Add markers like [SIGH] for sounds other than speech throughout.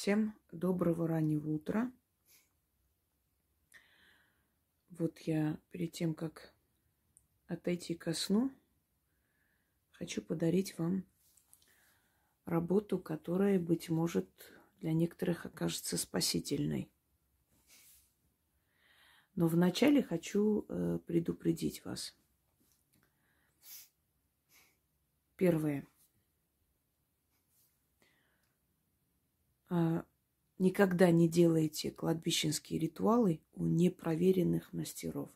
Всем доброго раннего утра. Вот я перед тем, как отойти ко сну, хочу подарить вам работу, которая, быть может, для некоторых окажется спасительной. Но вначале хочу э, предупредить вас. Первое. Никогда не делайте кладбищенские ритуалы у непроверенных мастеров.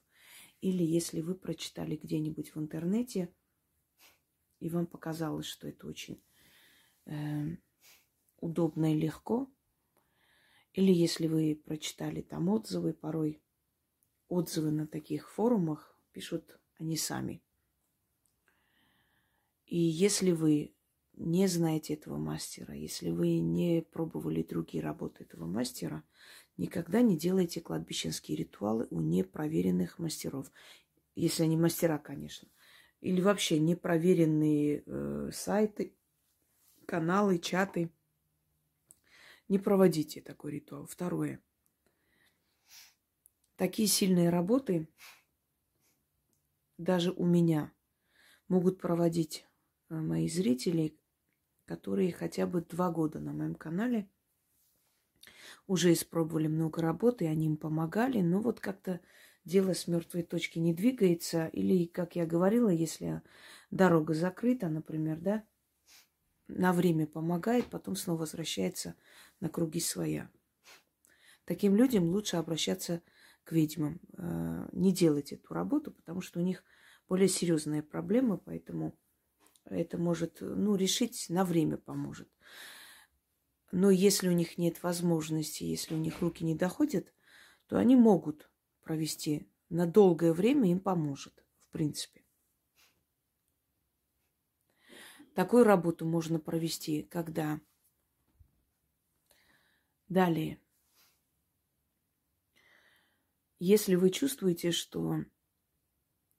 Или если вы прочитали где-нибудь в интернете, и вам показалось, что это очень э, удобно и легко, или если вы прочитали там отзывы, порой отзывы на таких форумах пишут они сами. И если вы не знаете этого мастера, если вы не пробовали другие работы этого мастера, никогда не делайте кладбищенские ритуалы у непроверенных мастеров. Если они мастера, конечно. Или вообще непроверенные э, сайты, каналы, чаты. Не проводите такой ритуал. Второе. Такие сильные работы даже у меня могут проводить э, мои зрители, которые хотя бы два года на моем канале уже испробовали много работы, они им помогали, но вот как-то дело с мертвой точки не двигается, или, как я говорила, если дорога закрыта, например, да, на время помогает, потом снова возвращается на круги своя. Таким людям лучше обращаться к ведьмам. Э, не делать эту работу, потому что у них более серьезная проблема, поэтому это может, ну, решить на время поможет. Но если у них нет возможности, если у них руки не доходят, то они могут провести на долгое время, им поможет, в принципе. Такую работу можно провести, когда далее. Если вы чувствуете, что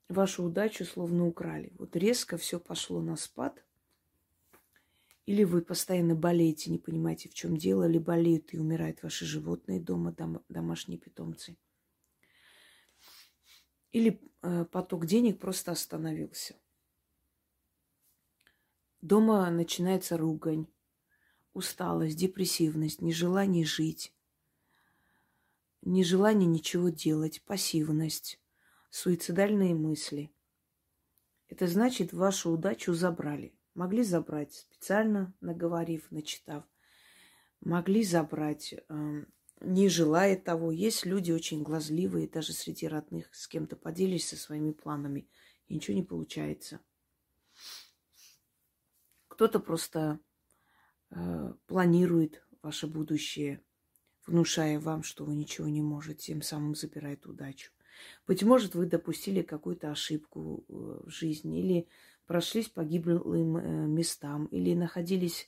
вашу удачу словно украли. Вот резко все пошло на спад. Или вы постоянно болеете, не понимаете, в чем дело, или болеют и умирают ваши животные дома, дом, домашние питомцы. Или э, поток денег просто остановился. Дома начинается ругань, усталость, депрессивность, нежелание жить, нежелание ничего делать, пассивность суицидальные мысли. Это значит, вашу удачу забрали. Могли забрать специально наговорив, начитав. Могли забрать, э, не желая того. Есть люди очень глазливые, даже среди родных, с кем-то поделишься со своими планами, и ничего не получается. Кто-то просто э, планирует ваше будущее, внушая вам, что вы ничего не можете, тем самым забирает удачу. Быть может, вы допустили какую-то ошибку э, в жизни, или прошлись по гиблым э, местам, или находились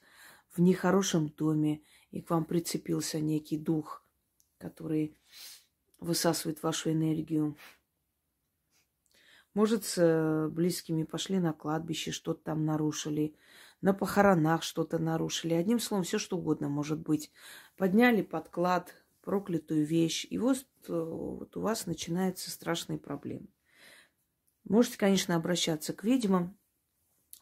в нехорошем доме, и к вам прицепился некий дух, который высасывает вашу энергию. Может, с близкими пошли на кладбище, что-то там нарушили, на похоронах что-то нарушили. Одним словом, все что угодно может быть. Подняли подклад, проклятую вещь. И вот, э, вот у вас начинаются страшные проблемы. Можете, конечно, обращаться к ведьмам.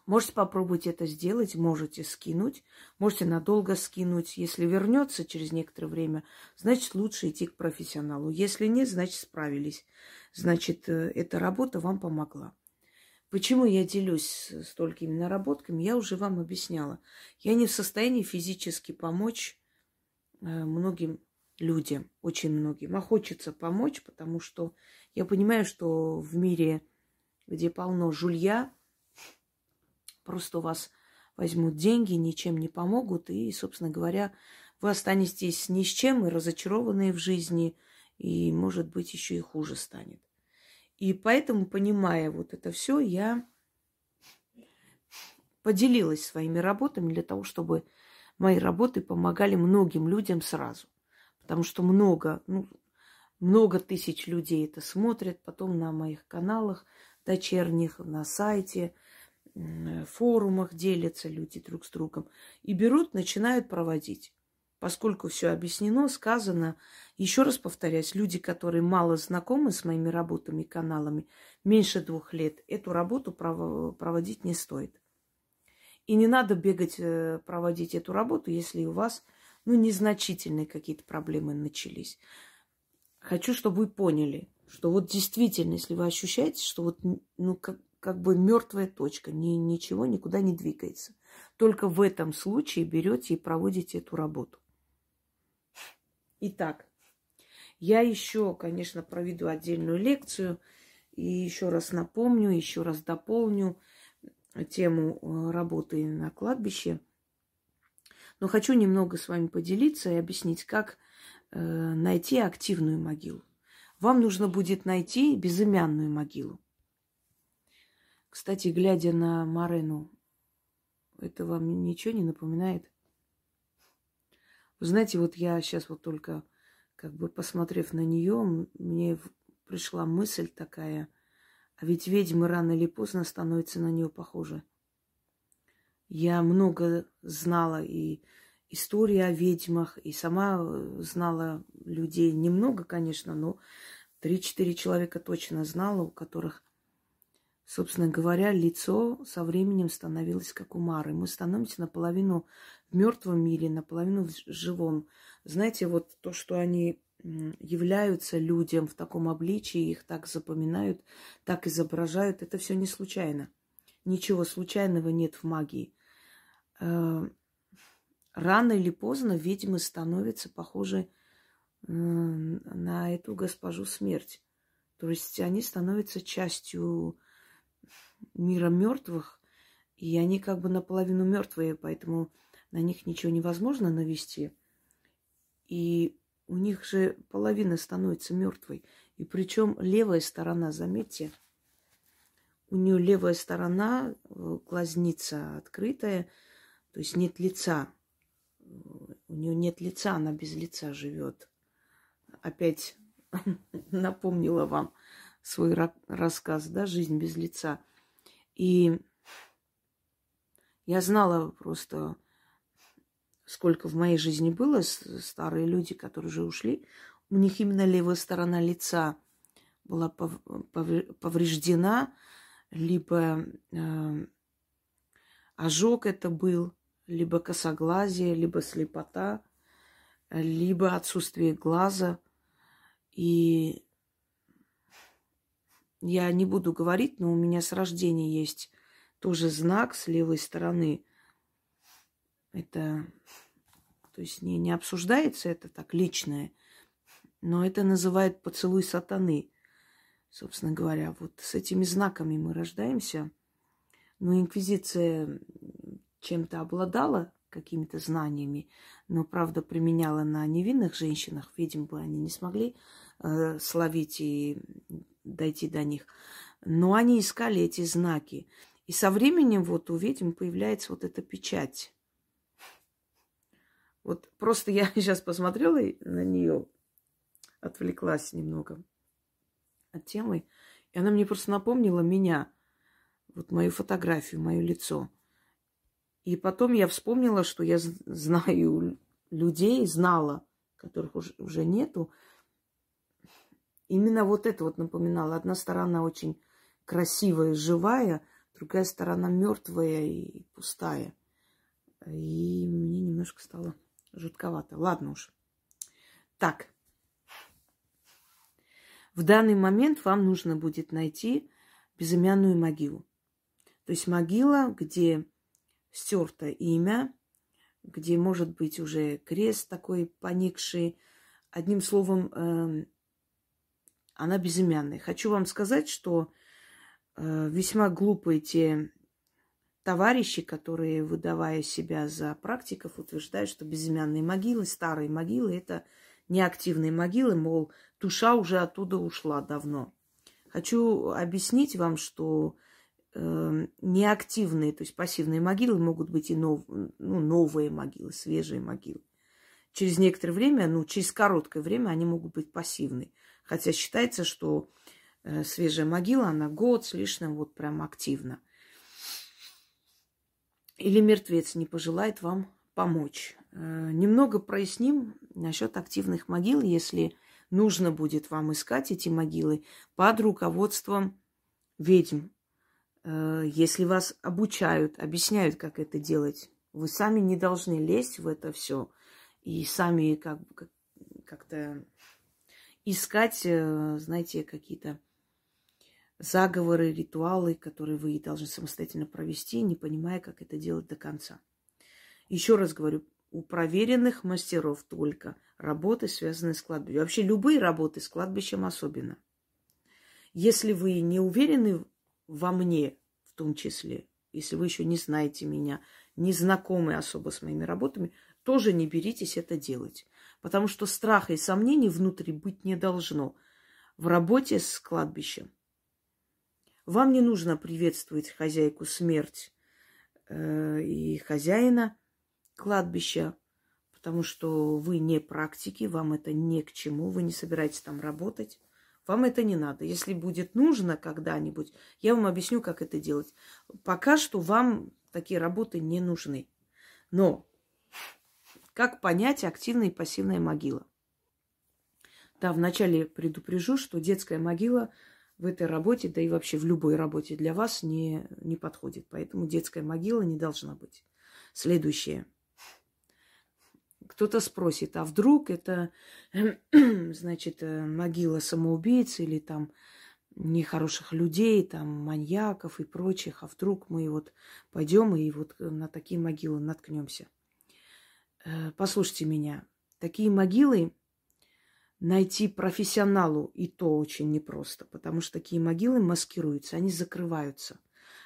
Можете попробовать это сделать, можете скинуть, можете надолго скинуть. Если вернется через некоторое время, значит, лучше идти к профессионалу. Если нет, значит, справились. Значит, э, эта работа вам помогла. Почему я делюсь столькими наработками, я уже вам объясняла. Я не в состоянии физически помочь э, многим людям, очень многим. А хочется помочь, потому что я понимаю, что в мире, где полно жулья, просто у вас возьмут деньги, ничем не помогут, и, собственно говоря, вы останетесь ни с чем и разочарованные в жизни, и, может быть, еще и хуже станет. И поэтому, понимая вот это все, я поделилась своими работами для того, чтобы мои работы помогали многим людям сразу потому что много, ну, много тысяч людей это смотрят, потом на моих каналах дочерних, на сайте, форумах делятся люди друг с другом и берут, начинают проводить. поскольку все объяснено, сказано, еще раз повторяюсь, люди, которые мало знакомы с моими работами и каналами, меньше двух лет, эту работу проводить не стоит. И не надо бегать э, проводить эту работу, если у вас ну, незначительные какие-то проблемы начались. Хочу, чтобы вы поняли, что вот действительно, если вы ощущаете, что вот ну, как, как бы мертвая точка, ни, ничего никуда не двигается. Только в этом случае берете и проводите эту работу. Итак, я еще, конечно, проведу отдельную лекцию и еще раз напомню, еще раз дополню тему э, работы на кладбище. Но хочу немного с вами поделиться и объяснить, как э, найти активную могилу. Вам нужно будет найти безымянную могилу. Кстати, глядя на Марену, это вам ничего не напоминает? Вы знаете, вот я сейчас вот только, как бы посмотрев на нее, мне пришла мысль такая, а ведь ведьмы рано или поздно становятся на нее похожи. Я много знала и истории о ведьмах, и сама э, знала людей. Немного, конечно, но три-четыре человека точно знала, у которых Собственно говоря, лицо со временем становилось как у Мары. Мы становимся наполовину в мертвом мире, наполовину в живом. Знаете, вот то, что они являются людям в таком обличии, их так запоминают, так изображают, это все не случайно. Ничего случайного нет в магии. Э, рано или поздно ведьмы становятся похожи на эту госпожу смерть. То есть они становятся частью мира мертвых, и они как бы наполовину мертвые, поэтому на них ничего невозможно навести. И у них же половина становится мертвой. И причем левая сторона, заметьте, у нее левая сторона, э, глазница открытая, то есть нет лица. У нее нет лица, она без лица живет. Опять [LAUGHS] напомнила вам свой рассказ, да, жизнь без лица. И я знала просто, сколько в моей жизни было старые люди, которые уже ушли. У них именно левая сторона лица была повреждена, либо э, ожог это был, либо косоглазие, либо слепота, либо отсутствие глаза. И я не буду говорить, но у меня с рождения есть тоже знак с левой стороны. Это, то есть не, не обсуждается это так личное, но это называют поцелуй сатаны. Собственно говоря, вот с этими знаками мы рождаемся. Но инквизиция чем-то обладала, какими-то знаниями, но, правда, применяла на невинных женщинах, видимо, бы они не смогли э, словить и дойти до них. Но они искали эти знаки. И со временем вот у ведьм появляется вот эта печать. Вот просто я [LAUGHS] сейчас посмотрела на нее, отвлеклась немного от темы, и она мне просто напомнила меня, вот мою фотографию, мое лицо. И потом я вспомнила, что я знаю людей, знала, которых уже, уже нету, Именно вот это вот напоминало. Одна сторона очень красивая, живая, другая сторона мертвая и пустая. И мне немножко стало жутковато. Ладно уж. Так. В данный момент вам нужно будет найти безымянную могилу. То есть могила, где стерто имя, где может быть уже крест такой поникший. Одним словом, эм, она безымянная. Хочу вам сказать, что э, весьма глупые те товарищи, которые, выдавая себя за практиков, утверждают, что безымянные могилы, старые могилы – это неактивные могилы, мол, душа уже оттуда ушла давно. Хочу объяснить вам, что э, неактивные, то есть пассивные могилы могут быть и нов, ну, новые могилы, свежие могилы. Через некоторое время, ну, через короткое время они могут быть пассивные. Хотя считается, что э, свежая могила, она год с лишним вот прям активно. Или мертвец не пожелает вам помочь. Э, немного проясним насчет активных могил, если нужно будет вам искать эти могилы под руководством ведьм. Э, если вас обучают, объясняют, как это делать, вы сами не должны лезть в это все и сами как, как-то искать, э, знаете, какие-то заговоры, ритуалы, которые вы должны самостоятельно провести, не понимая, как это делать до конца. Еще раз говорю, у проверенных мастеров только работы, связанные с кладбищем. Вообще любые работы с кладбищем особенно. Если вы не уверены во мне, в том числе, если вы еще не знаете меня, не знакомы особо с моими работами, тоже не беритесь это делать. Потому что страха и сомнений внутри быть не должно в работе с кладбищем. Вам не нужно приветствовать хозяйку смерть э, и хозяина кладбища, потому что вы не практики, вам это не к чему, вы не собираетесь там работать. Вам это не надо. Если будет нужно когда-нибудь, я вам объясню, как это делать. Пока что вам такие работы не нужны. Но как понять активная и пассивная могила? Да, вначале предупрежу, что детская могила в этой работе, да и вообще в любой работе для вас не, не подходит. Поэтому детская могила не должна быть. Следующее. Кто-то спросит, а вдруг это, [CLEARS THROAT] значит, э, могила самоубийц или там нехороших людей, там маньяков и прочих, а вдруг мы вот пойдем и вот на такие могилы наткнемся. Э, послушайте меня, такие могилы найти профессионалу и то очень непросто, потому что такие могилы маскируются, они закрываются.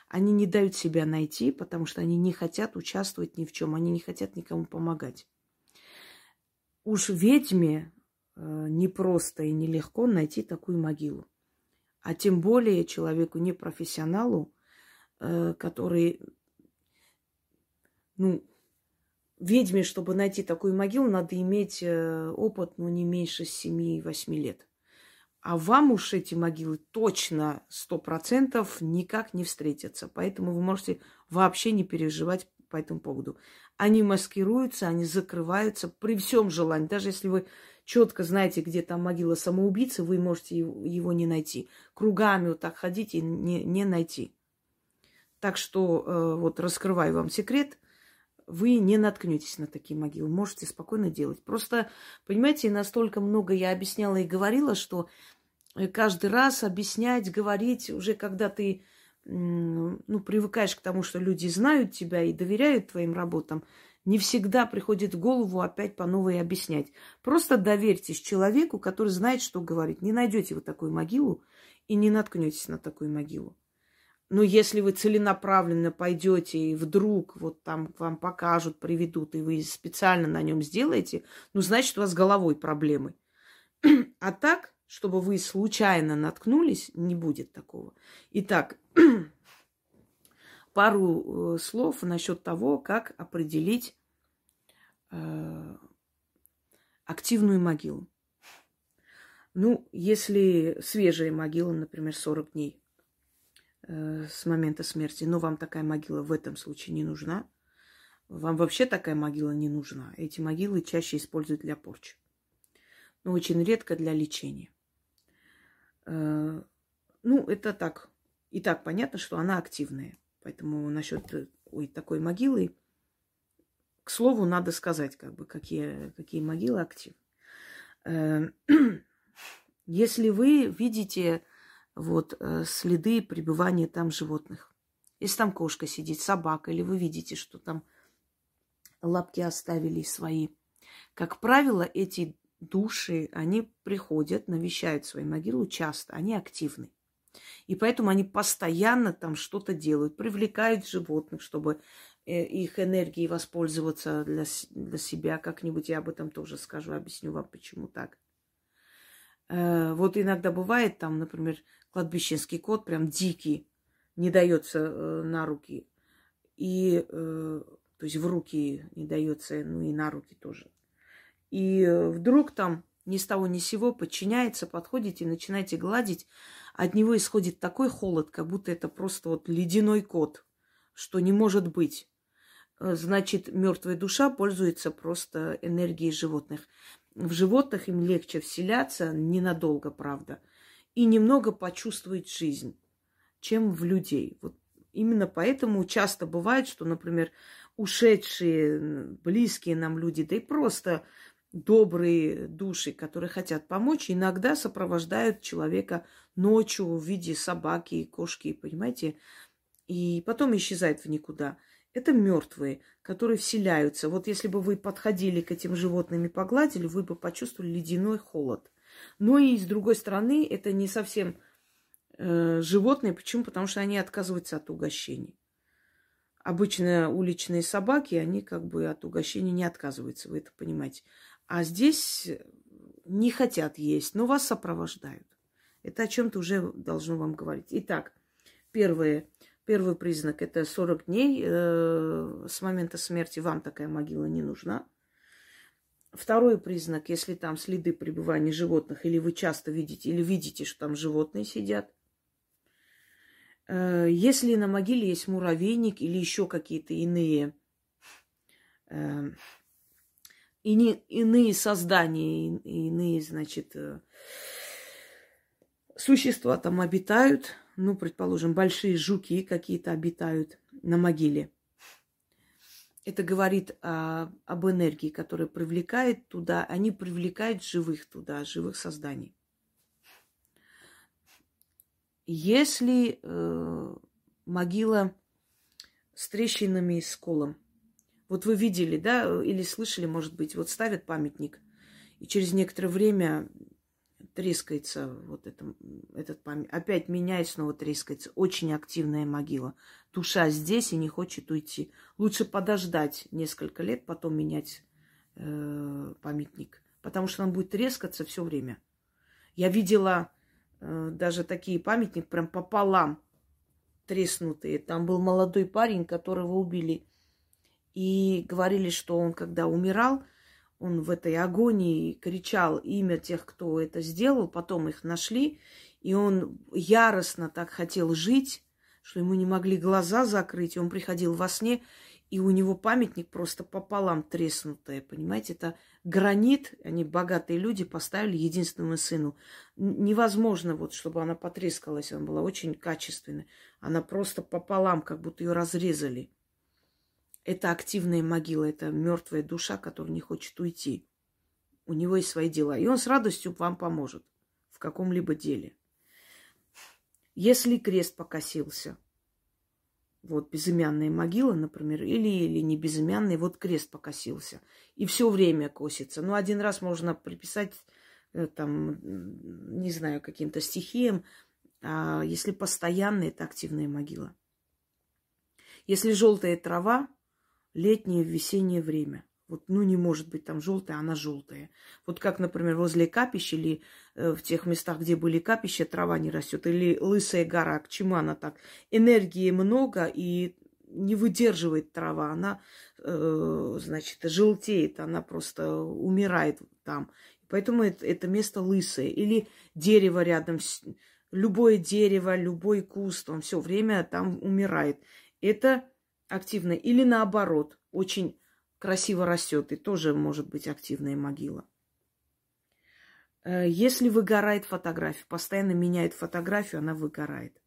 Они не дают себя найти, потому что они не хотят участвовать ни в чем, они не хотят никому помогать. Уж ведьме э, непросто и нелегко найти такую могилу. А тем более человеку непрофессионалу, э, который, ну, ведьме, чтобы найти такую могилу, надо иметь э, опыт, ну, не меньше 7-8 лет. А вам уж эти могилы точно сто процентов никак не встретятся. Поэтому вы можете вообще не переживать по этому поводу. Они маскируются, они закрываются при всем желании. Даже если вы четко знаете, где там могила самоубийцы, вы можете его не найти. Кругами вот так ходить и не, не найти. Так что э, вот раскрываю вам секрет – вы не наткнетесь на такие могилы. Можете спокойно делать. Просто, понимаете, настолько много я объясняла и говорила, что э, каждый раз объяснять, говорить, уже когда ты ну, привыкаешь к тому, что люди знают тебя и доверяют твоим работам, не всегда приходит в голову опять по новой объяснять. Просто доверьтесь человеку, который знает, что говорить. Не найдете вы такую могилу и не наткнетесь на такую могилу. Но если вы целенаправленно пойдете и вдруг вот там вам покажут, приведут, и вы специально на нем сделаете, ну, значит, у вас головой проблемы. [CLEARS THROAT] А так, чтобы вы случайно наткнулись, не будет такого. Итак, [CLEARS THROAT] пару э, слов насчет того, как определить э, активную могилу. Ну, если свежая могила, например, 40 дней, Э, с момента смерти, но вам такая могила в этом случае не нужна. Вам вообще такая могила не нужна. Эти могилы чаще используют для порчи. Но очень редко для лечения. Э, ну, это так. И так понятно, что она активная. Поэтому насчет э, ой, такой могилы, к слову, надо сказать, как бы, какие, какие могилы активны. [CLEARS THROAT] Если вы видите вот, э, следы пребывания там животных. Если там кошка сидит, собака, или вы видите, что там лапки оставили свои. Как правило, эти души, они приходят, навещают свои могилы часто, они активны. И поэтому они постоянно там что-то делают, привлекают животных, чтобы э, их энергией воспользоваться для, для себя как-нибудь. Я об этом тоже скажу, объясню вам, почему так. Э, вот иногда бывает там, например, кладбищенский кот прям дикий, не дается э, на руки. И, то есть в руки не дается, ну и на руки тоже. И э, вдруг там ни с того ни с сего подчиняется, подходите, начинаете гладить, от него исходит такой холод, как будто это просто вот ледяной кот, что не может быть. э, значит, мертвая душа пользуется просто энергией животных. В животных им легче вселяться, ненадолго, правда, и немного почувствовать жизнь, чем в людей. Вот именно поэтому часто бывает, что, например, ушедшие, близкие нам люди, да и просто добрые души, которые хотят помочь, иногда сопровождают человека ночью в виде собаки, кошки, понимаете, и потом исчезают в никуда. Это мертвые, которые вселяются. Вот если бы вы подходили к этим животным и погладили, вы бы почувствовали ледяной холод. Но и с другой стороны, это не совсем э, животные. Почему? Потому что они отказываются от угощений. Обычно уличные собаки, они как бы от угощения не отказываются, вы это понимаете. А здесь не хотят есть, но вас сопровождают. Это о чем-то уже должно вам говорить. Итак, первое, первый признак – это 40 дней э, с момента смерти вам такая могила не нужна. Второй признак, если там следы пребывания животных, или вы часто видите, или видите, что там животные сидят. Э, если на могиле есть муравейник или еще какие-то иные э, и не, иные создания, иные, значит, э, существа там обитают. Ну, предположим, большие жуки какие-то обитают на могиле. Это говорит о, об энергии, которая привлекает туда, они привлекают живых туда, живых созданий. Если э, могила с трещинами и сколом – вот вы видели, да, или слышали, может быть, вот ставят памятник, и через некоторое время трескается вот это, этот памятник. Опять меняет, снова трескается. Очень активная могила. Душа здесь и не хочет уйти. Лучше подождать несколько лет, потом менять э, памятник. Потому что он будет трескаться все время. Я видела э, даже такие памятники прям пополам треснутые. Там был молодой парень, которого убили и говорили, что он, когда умирал, он в этой агонии кричал имя тех, кто это сделал, потом их нашли, и он яростно так хотел жить, что ему не могли глаза закрыть, и он приходил во сне, и у него памятник просто пополам треснутый, понимаете, это гранит, они богатые люди поставили единственному сыну. Невозможно вот, чтобы она потрескалась, она была очень качественная. Она просто пополам, как будто ее разрезали. Это активная могила, это мертвая душа, которая не хочет уйти. У него есть свои дела. И он с радостью вам поможет в каком-либо деле. Если крест покосился, вот безымянная могила, например, или, или не безымянный, вот крест покосился. И все время косится. Ну, один раз можно приписать, э, там, не знаю, каким-то стихиям, а если постоянно, это активная могила. Если желтая трава, летнее, весеннее время. Вот, ну, не может быть там желтая, она желтая. Вот как, например, возле капищ или э, в тех местах, где были капища, трава не растет. Или лысая гора, к чему она так? Энергии много и не выдерживает трава. Она, э, значит, желтеет, она просто умирает там. Поэтому это, это место лысое. Или дерево рядом с... Любое дерево, любой куст, он все время там умирает. Это активная. Или наоборот, очень красиво растет, и тоже может быть активная могила. Э, если выгорает фотография, постоянно меняет фотографию, она выгорает.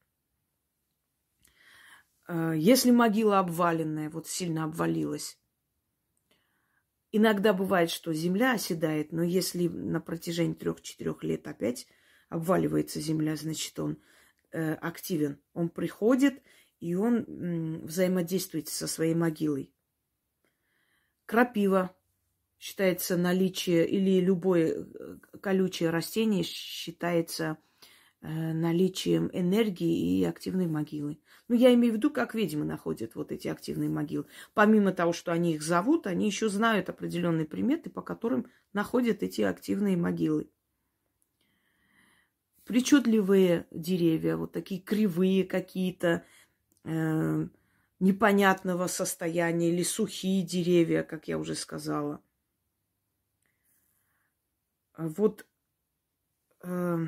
Э, если могила обваленная, вот сильно обвалилась, иногда бывает, что земля оседает, но если на протяжении трех-четырех лет опять обваливается земля, значит, он э, активен. Он приходит и он взаимодействует со своей могилой. Крапива считается наличие, или любое э, колючее растение считается э, наличием энергии и активной могилы. Ну, я имею в виду, как ведьмы находят вот эти активные могилы. Помимо того, что они их зовут, они еще знают определенные приметы, по которым находят эти активные могилы. Причудливые деревья, вот такие кривые какие-то, э, непонятного состояния или сухие деревья, как я уже сказала. А вот э,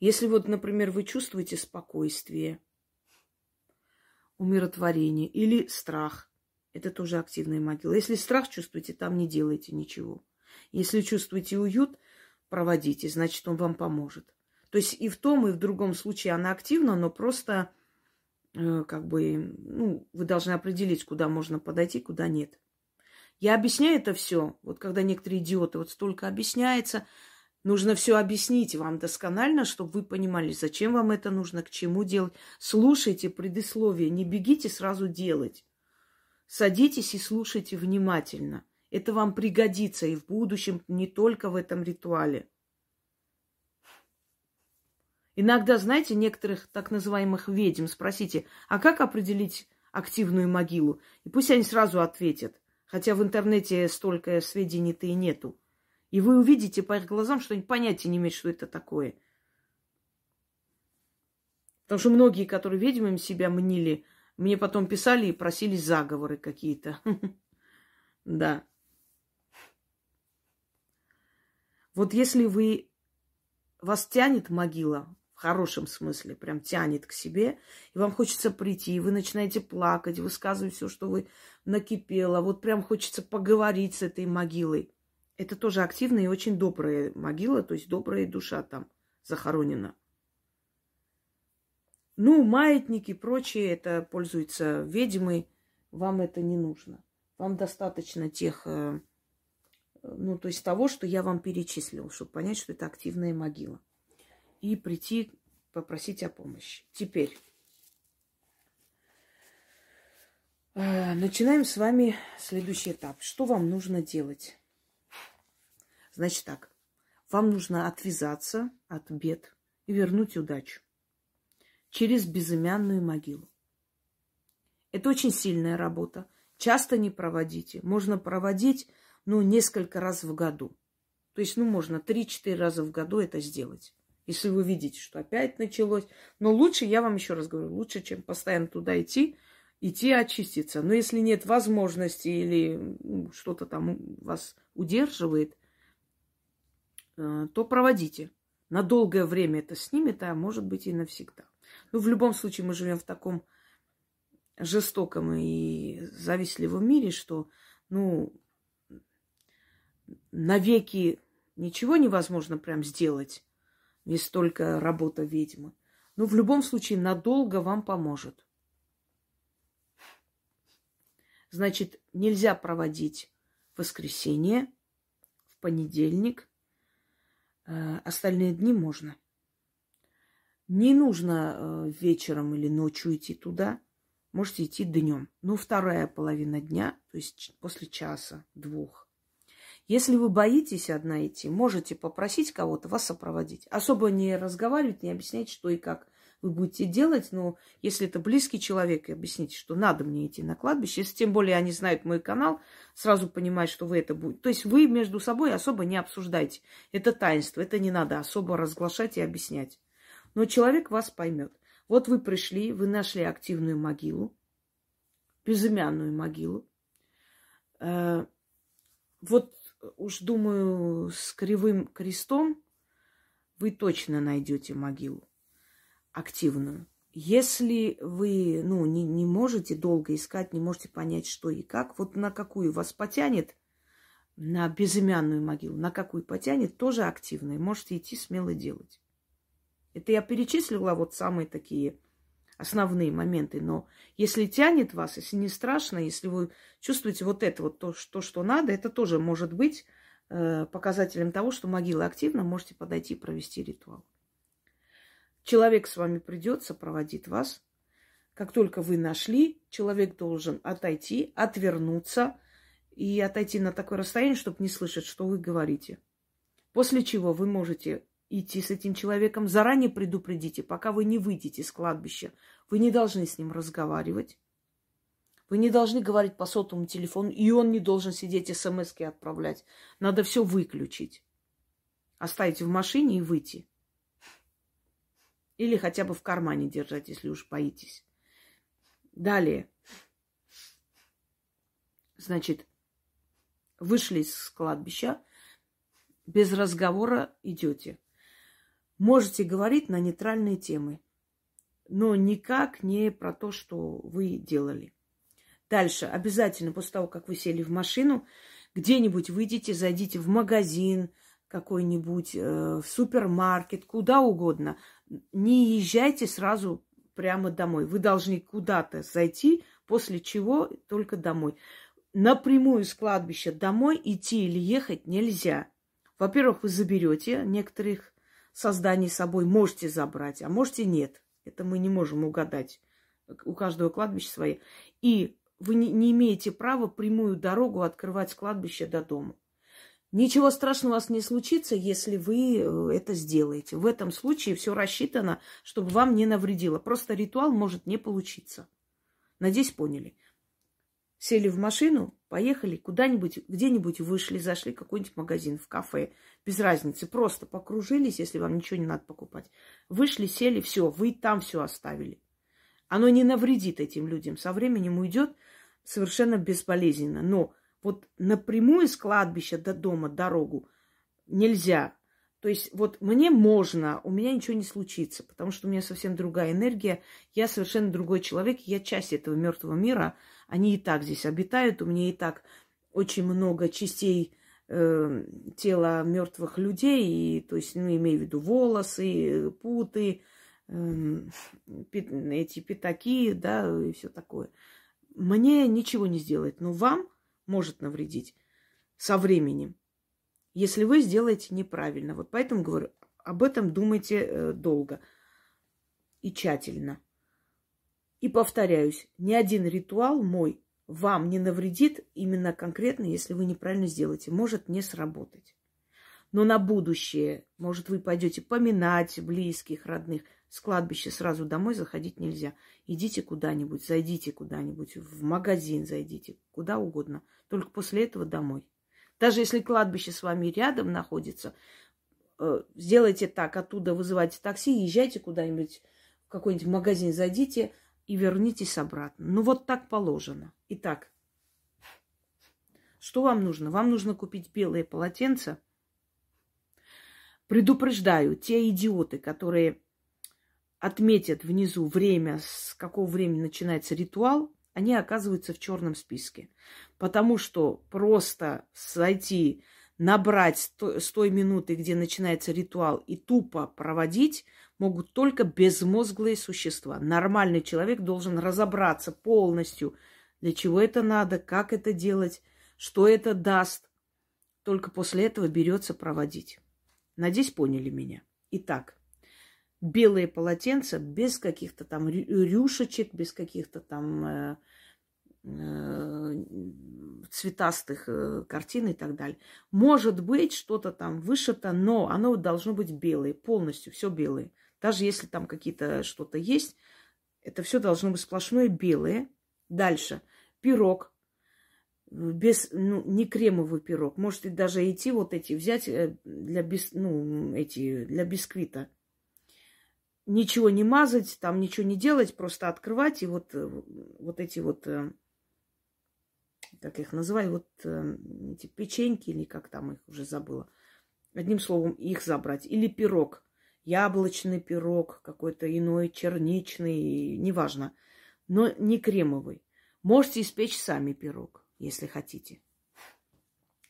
если вот, например, вы чувствуете спокойствие, умиротворение или страх. Это тоже активная могила. Если страх чувствуете, там не делайте ничего. Если чувствуете уют, проводите, значит, он вам поможет. То есть и в том, и в другом случае она активна, но просто э, как бы, ну, вы должны определить, куда можно подойти, куда нет. Я объясняю это все. Вот когда некоторые идиоты вот столько объясняется, нужно все объяснить вам досконально, чтобы вы понимали, зачем вам это нужно, к чему делать. Слушайте предисловие, не бегите сразу делать. Садитесь и слушайте внимательно. Это вам пригодится и в будущем, не только в этом ритуале. Иногда, знаете, некоторых так называемых ведьм спросите, а как определить активную могилу? И пусть они сразу ответят. Хотя в интернете столько сведений-то и нету. И вы увидите по их глазам, что они понятия не имеют, что это такое. Потому что многие, которые ведьмами себя мнили, мне потом писали и просили заговоры какие-то. [LAUGHS] Да. Вот если вы вас тянет могила, хорошем смысле, прям тянет к себе, и вам хочется прийти, и вы начинаете плакать, высказывать все, что вы накипело, вот прям хочется поговорить с этой могилой. Это тоже активная и очень добрая могила, то есть добрая душа там захоронена. Ну, маятники и прочее, это пользуются ведьмой, вам это не нужно. Вам достаточно тех, э, ну, то есть того, что я вам перечислил, чтобы понять, что это активная могила. И прийти попросить о помощи. Теперь Э, начинаем с вами следующий этап. Что вам нужно делать? Значит так, вам нужно отвязаться от бед и вернуть удачу через безымянную могилу. Это очень сильная работа. Часто не проводите. Можно проводить, ну, несколько раз в году. То есть, ну, можно 3-4 раза в году это сделать. Если вы видите, что опять началось. Но лучше, я вам еще раз говорю, лучше, чем постоянно туда идти, идти очиститься. Но если нет возможности или что-то там вас удерживает, э, то проводите. На долгое время это снимет, а может быть и навсегда. Ну, в любом случае, мы живем в таком жестоком и завистливом мире, что, ну, навеки ничего невозможно прям сделать, не столько работа ведьмы. Но в любом случае надолго вам поможет. Значит, нельзя проводить воскресенье, в понедельник. Э, остальные дни можно. Не нужно э, вечером или ночью идти туда. Можете идти днем. Ну, вторая половина дня, то есть после часа, двух. Если вы боитесь одна идти, можете попросить кого-то вас сопроводить. Особо не разговаривать, не объяснять, что и как вы будете делать, но если это близкий человек, объясните, что надо мне идти на кладбище, если тем более они знают мой канал, сразу понимают, что вы это будете. То есть вы между собой особо не обсуждайте. Это таинство, это не надо особо разглашать и объяснять. Но человек вас поймет. Вот вы пришли, вы нашли активную могилу, безымянную могилу. Э, вот уж думаю, с кривым крестом вы точно найдете могилу активную. Если вы ну, не, не можете долго искать, не можете понять, что и как, вот на какую вас потянет, на безымянную могилу, на какую потянет, тоже активная. Можете идти смело делать. Это я перечислила вот самые такие основные моменты. Но если тянет вас, если не страшно, если вы чувствуете вот это вот то, что, что надо, это тоже может быть э, показателем того, что могила активна, можете подойти и провести ритуал. Человек с вами придет, сопроводит вас. Как только вы нашли, человек должен отойти, отвернуться и отойти на такое расстояние, чтобы не слышать, что вы говорите. После чего вы можете идти с этим человеком, заранее предупредите, пока вы не выйдете с кладбища. Вы не должны с ним разговаривать. Вы не должны говорить по сотовому телефону, и он не должен сидеть смс отправлять. Надо все выключить. Оставить в машине и выйти. Или хотя бы в кармане держать, если уж боитесь. Далее. Значит, вышли с кладбища, без разговора идете. Можете говорить на нейтральные темы. но никак не про то, что вы делали. Дальше обязательно после того, как вы сели в машину, где-нибудь выйдите, зайдите в магазин какой-нибудь, э, в супермаркет, куда угодно. Не езжайте сразу прямо домой. Вы должны куда-то зайти, после чего только домой. Напрямую с кладбища домой идти или ехать нельзя. Во-первых, вы заберете некоторых созданий с собой, можете забрать, а можете нет. Это мы не можем угадать. У каждого кладбища свои. И вы не, не имеете права прямую дорогу открывать с кладбища до дома. Ничего страшного у вас не случится, если вы э, это сделаете. В этом случае все рассчитано, чтобы вам не навредило. Просто ритуал может не получиться. Надеюсь, поняли. Сели в машину, поехали куда-нибудь, где-нибудь вышли, зашли в какой-нибудь магазин, в кафе. Без разницы. Просто покружились, если вам ничего не надо покупать. Вышли, сели, все, вы там все оставили. Оно не навредит этим людям. Со временем уйдет совершенно безболезненно. Но вот напрямую с кладбища до дома дорогу нельзя. То есть вот мне можно, у меня ничего не случится, потому что у меня совсем другая энергия, я совершенно другой человек, я часть этого мертвого мира, они и так здесь обитают, у меня и так очень много частей э, тела мертвых людей, и, то есть, ну, имею в виду волосы, путы, э, эти пятаки, да, и все такое. Мне ничего не сделает, но вам может навредить со временем, если вы сделаете неправильно. Вот поэтому говорю, об этом думайте э, долго и тщательно. И повторяюсь, ни один ритуал мой вам не навредит именно конкретно, если вы неправильно сделаете. Может не сработать. Но на будущее, может, вы пойдете поминать близких, родных. С кладбища сразу домой заходить нельзя. Идите куда-нибудь, зайдите куда-нибудь, в магазин зайдите, куда угодно. Только после этого домой. Даже если кладбище с вами рядом находится, э, сделайте так, оттуда вызывайте такси, езжайте куда-нибудь в какой-нибудь магазин, зайдите и вернитесь обратно. Ну вот так положено. Итак, что вам нужно? Вам нужно купить белые полотенца. Предупреждаю, те идиоты, которые отметят внизу время, с какого времени начинается ритуал, они оказываются в черном списке. Потому что просто зайти, набрать с той минуты, где начинается ритуал, и тупо проводить могут только безмозглые существа. Нормальный человек должен разобраться полностью, для чего это надо, как это делать, что это даст. Только после этого берется проводить. Надеюсь, поняли меня. Итак, белые полотенца без каких-то там рюшечек, без каких-то там э, цветастых э, картин и так далее. Может быть, что-то там вышито, но оно должно быть белое, полностью все белое. Даже если там какие-то что-то есть, это все должно быть сплошное белое. Дальше. Пирог. Без, ну, не кремовый пирог. Можете даже идти вот эти взять для, бис, ну, эти, для бисквита ничего не мазать, там ничего не делать, просто открывать и вот, э, вот эти вот, э, как их называю, вот э, эти печеньки или как там их уже забыла. Одним словом, их забрать. Или пирог. Яблочный пирог, какой-то иной, черничный, неважно. Но не кремовый. Можете испечь сами пирог, если хотите.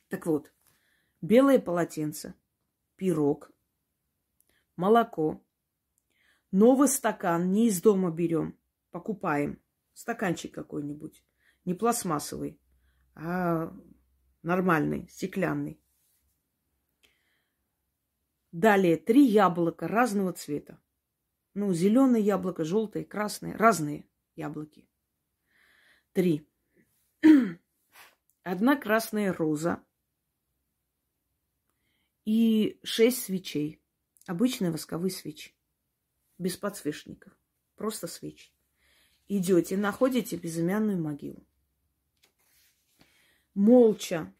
Так вот, белое полотенце, пирог, молоко, Новый стакан не из дома берем, покупаем. Стаканчик какой-нибудь. Не пластмассовый, а нормальный, стеклянный. Далее три яблока разного цвета. Ну, зеленое яблоко, желтое, красное, разные яблоки. Три. [CLEARS THROAT] Одна красная роза и шесть свечей. Обычные восковые свечи без подсвечников. Просто свечи. Идете, находите безымянную могилу. Молча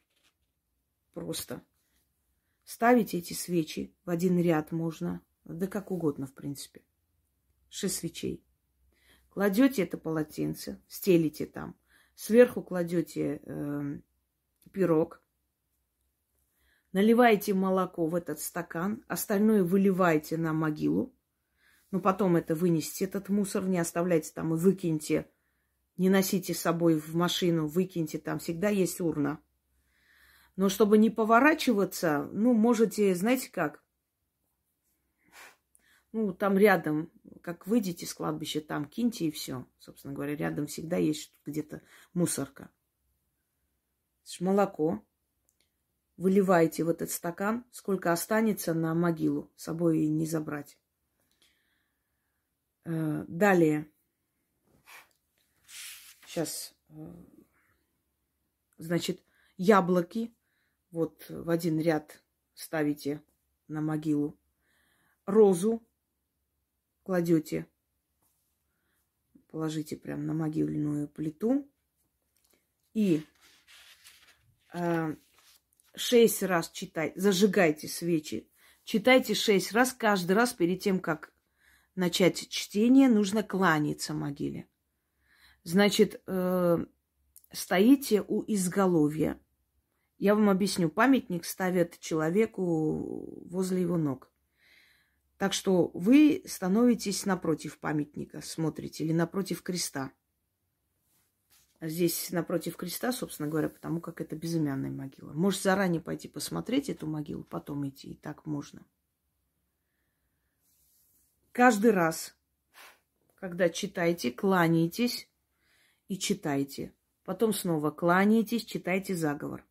просто ставите эти свечи в один ряд можно, да как угодно, в принципе. Шесть свечей. Кладете это полотенце, стелите там. Сверху кладете э, пирог. Наливаете молоко в этот стакан, остальное выливаете на могилу Но потом это вынесите, этот мусор, не оставляйте там и выкиньте. Не носите с собой в машину, выкиньте, там всегда есть урна. Но чтобы не поворачиваться, ну, можете, знаете как, ну, там рядом, как выйдете с кладбища, там киньте и все. Собственно говоря, рядом всегда есть где-то мусорка. Молоко выливаете в этот стакан, сколько останется на могилу, с собой не забрать. Э, далее. Сейчас. Э, значит, яблоки вот в один ряд ставите на могилу. Розу кладете, положите прямо на могильную плиту. И э, шесть раз читайте, зажигайте свечи. Читайте шесть раз, каждый раз перед тем, как начать чтение, нужно кланяться могиле. Значит, э, стоите у изголовья. Я вам объясню. Памятник ставят человеку возле его ног. Так что вы становитесь напротив памятника, смотрите, или напротив креста. Здесь напротив креста, собственно говоря, потому как это безымянная могила. Можешь заранее пойти посмотреть эту могилу, потом идти, и так можно. Каждый раз, когда читаете, кланяйтесь и читайте. Потом снова кланяйтесь, читайте заговор.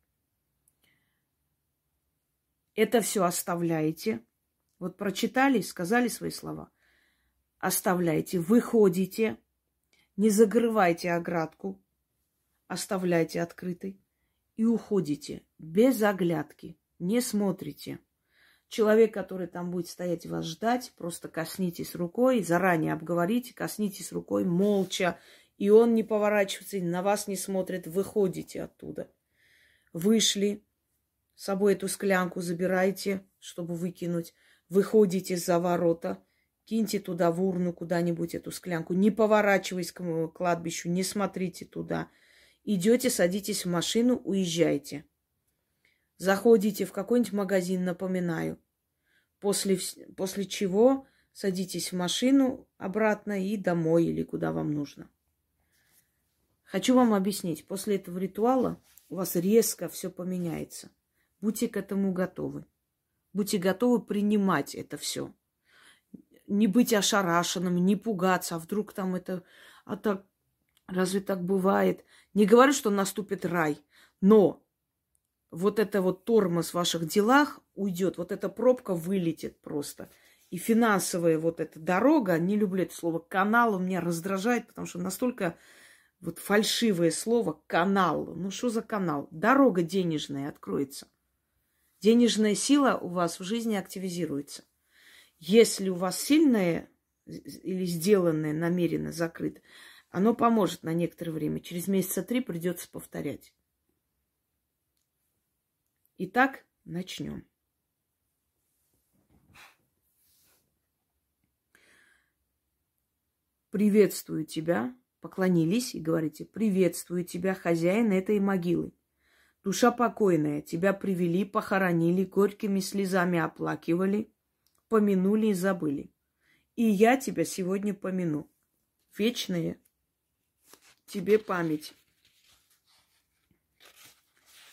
Это все оставляете. Вот прочитали, сказали свои слова. Оставляйте, выходите, не закрывайте оградку, оставляйте открытой и уходите без оглядки, не смотрите. Человек, который там будет стоять вас ждать, просто коснитесь рукой, заранее обговорите, коснитесь рукой молча, и он не поворачивается, на вас не смотрит, выходите оттуда. Вышли, с собой эту склянку забирайте, чтобы выкинуть. Выходите за ворота, киньте туда в урну куда-нибудь эту склянку. Не поворачиваясь к кладбищу, не смотрите туда. Идете, садитесь в машину, уезжайте. Заходите в какой-нибудь магазин, напоминаю. После, после чего садитесь в машину обратно и домой или куда вам нужно. Хочу вам объяснить, после этого ритуала у вас резко все поменяется. Будьте к этому готовы. Будьте готовы принимать это все. Не быть ошарашенным, не пугаться, а вдруг там это... А так, разве так бывает? Не говорю, что наступит рай, но вот это вот тормоз в ваших делах уйдет, вот эта пробка вылетит просто. И финансовая вот эта дорога, не люблю это слово, канал у меня раздражает, потому что настолько вот фальшивое слово канал. Ну что за канал? Дорога денежная откроется. Денежная сила у вас в жизни активизируется. Если у вас сильное или сделанное намеренно закрыто, оно поможет на некоторое время. Через месяца три придется повторять. Итак, начнем. Приветствую тебя. Поклонились и говорите, приветствую тебя, хозяин этой могилы. Душа покойная, тебя привели, похоронили, горькими слезами оплакивали, помянули и забыли. И я тебя сегодня помяну. Вечная тебе память.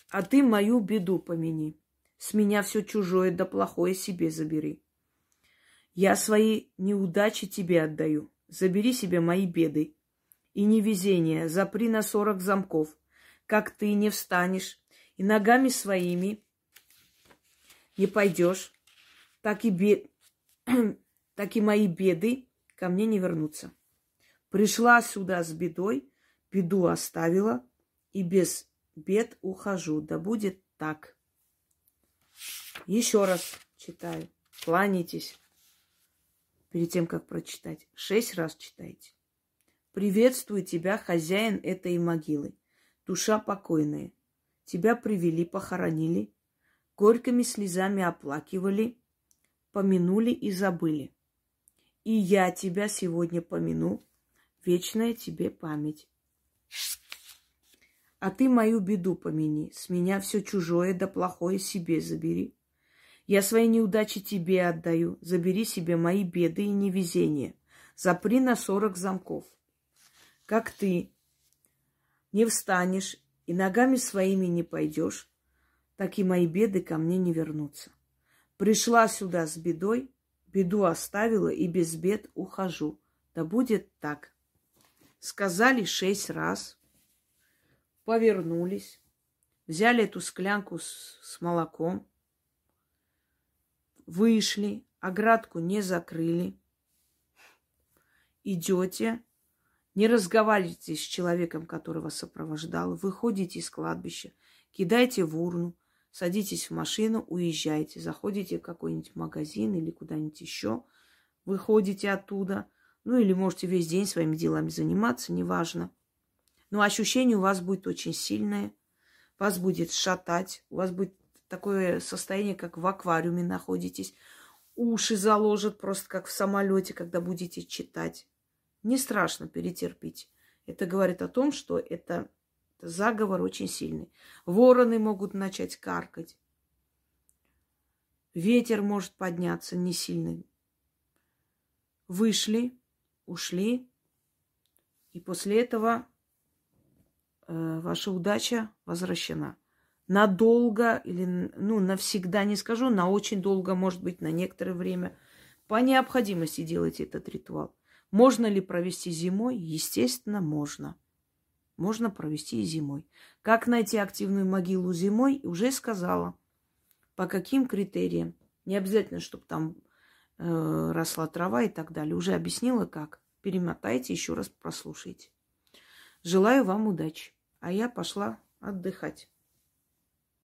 А ты мою беду помяни. С меня все чужое да плохое себе забери. Я свои неудачи тебе отдаю. Забери себе мои беды и невезение. Запри на сорок замков как ты не встанешь и ногами своими не пойдешь, так и, бед... [CLEARS THROAT] так и мои беды ко мне не вернутся. Пришла сюда с бедой, беду оставила, и без бед ухожу. Да будет так. Еще раз читаю. Кланяйтесь перед тем, как прочитать. Шесть раз читайте. Приветствую тебя, хозяин этой могилы душа покойная. Тебя привели, похоронили, горькими слезами оплакивали, помянули и забыли. И я тебя сегодня помяну, вечная тебе память. А ты мою беду помяни, с меня все чужое да плохое себе забери. Я свои неудачи тебе отдаю. Забери себе мои беды и невезения. Запри на сорок замков. Как ты не встанешь и ногами своими не пойдешь, так и мои беды ко мне не вернутся. Пришла сюда с бедой, беду оставила и без бед ухожу. Да будет так. Сказали шесть раз, повернулись, взяли эту склянку с, с молоком, вышли, оградку не закрыли, идете, не разговаривайте с человеком, который вас сопровождал, выходите из кладбища, кидайте в урну, садитесь в машину, уезжаете, заходите в какой-нибудь магазин или куда-нибудь еще, выходите оттуда, ну или можете весь день своими делами заниматься, неважно. Но ощущение у вас будет очень сильное, вас будет шатать, у вас будет такое состояние, как в аквариуме находитесь, уши заложат просто как в самолете, когда будете читать. Не страшно, перетерпите. Это говорит о том, что это заговор очень сильный. Вороны могут начать каркать. Ветер может подняться не сильный. Вышли, ушли, и после этого э, ваша удача возвращена. Надолго или, ну, навсегда не скажу, на очень долго, может быть, на некоторое время. По необходимости делайте этот ритуал. Можно ли провести зимой? Естественно, можно. Можно провести и зимой. Как найти активную могилу зимой, уже сказала. По каким критериям? Не обязательно, чтобы там э, росла трава и так далее. Уже объяснила, как. Перемотайте, еще раз прослушайте. Желаю вам удачи. А я пошла отдыхать.